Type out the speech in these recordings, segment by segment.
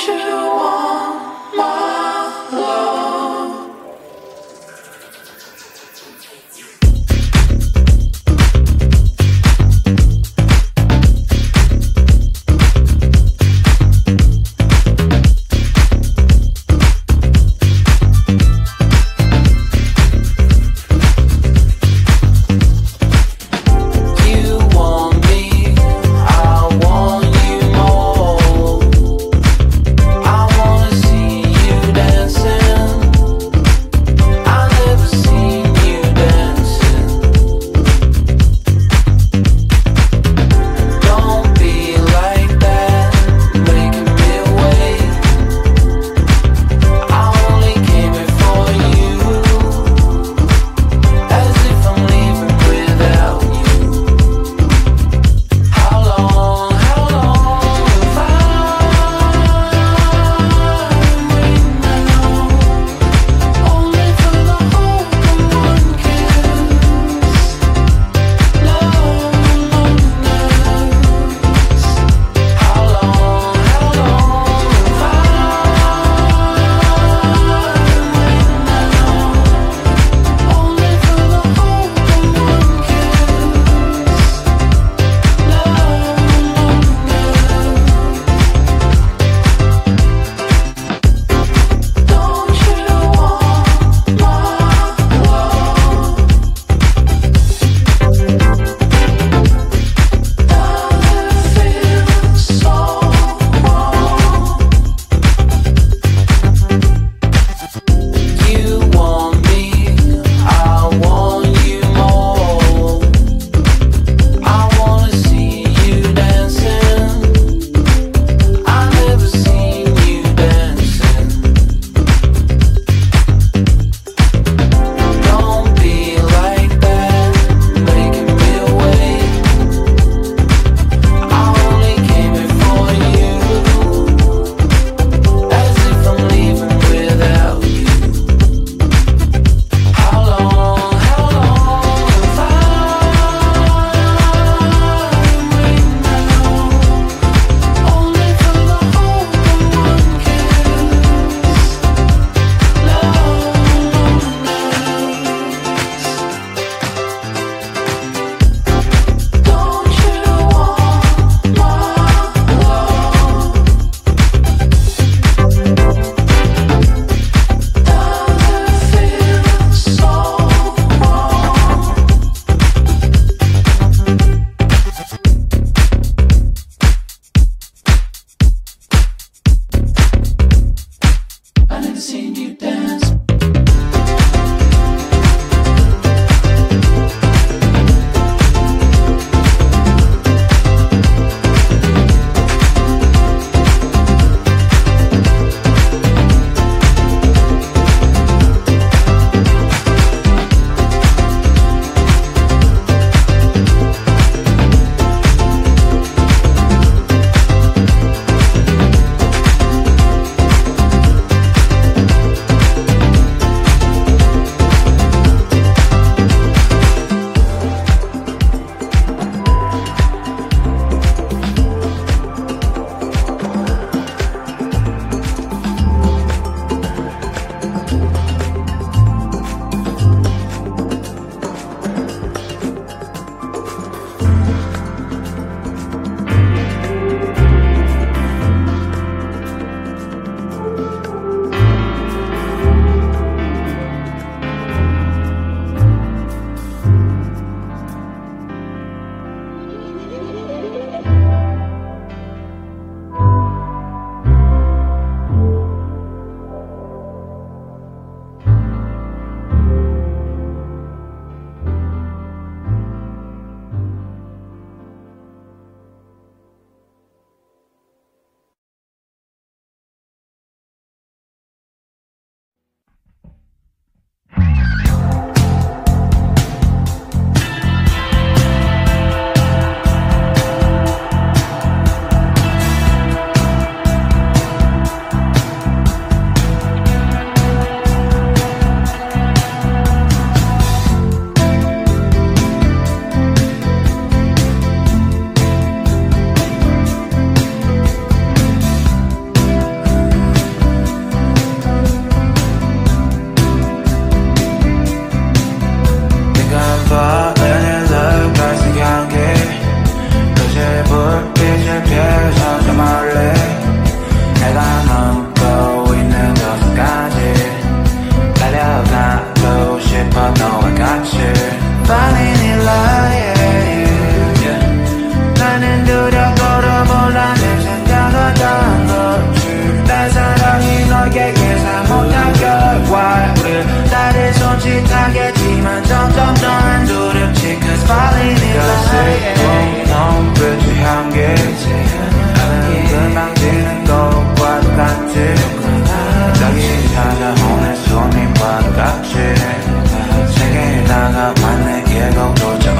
是我。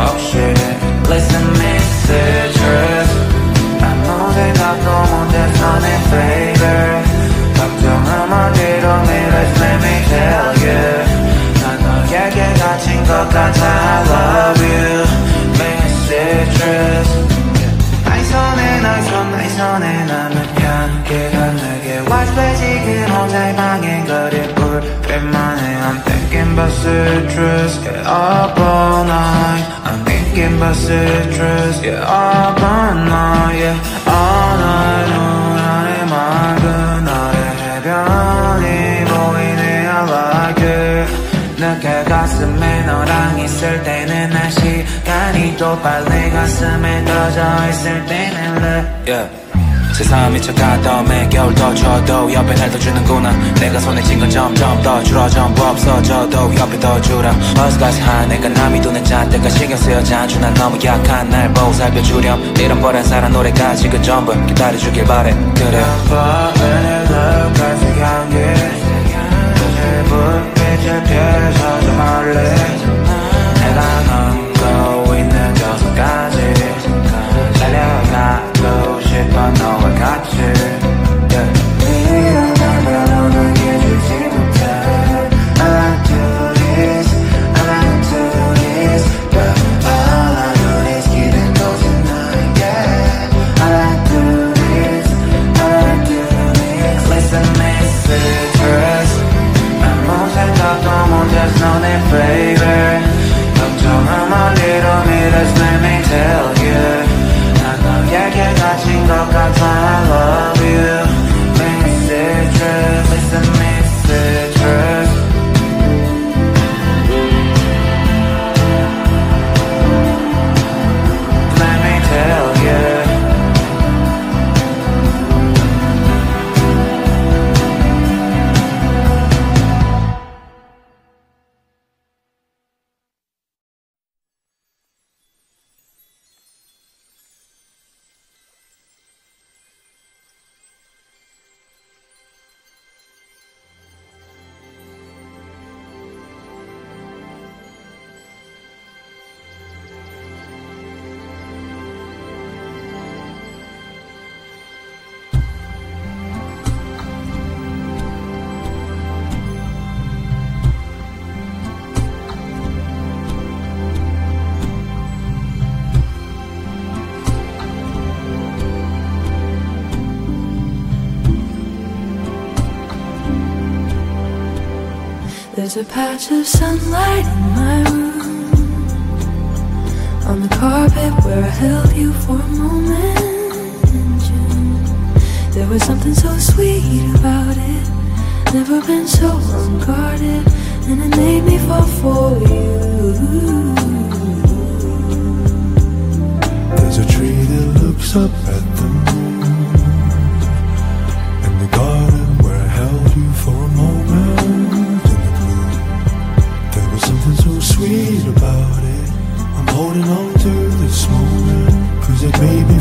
option about citrus Yeah all night Yeah all night 눈 안에 맑은 나의 해변이 보이네 I like it 늦게 가슴에 너랑 있을 때는 난 시간이 또 빨리 가슴에 떠져 있을 때는 love yeah. 세상 미쳐가던 매 겨울 더 쳐도 옆에 날 더 주는구나. 내가 손에 쥔 건 점점 더 줄어 전부 없어져도 옆에 더 줄어 어스가스한 내가 남이 돈에 잣대가 신경 쓰여 자주 난 너무 약한 날 보고 살펴주렴. 이런 버릇사람 노래가 지금 전부 기다려주길 바래. 그래 There's a patch of sunlight in my room. On the carpet where I held you for a moment in June There was something so sweet about it. Never been so unguarded And it made me fall for you. There's a tree that looks up at the moon In the garden sweet about it. I'm holding on to this moment Cause it made me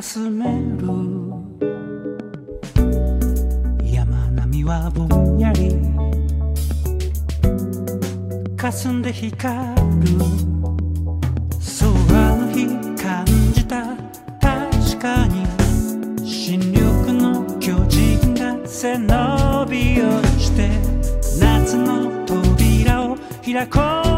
休める。山並みはぼんやり。霞んで光る。そうあの日感じた。確かに。新緑の巨人が背伸びをして。夏の扉を開こう。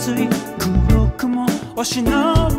つい黒も押しの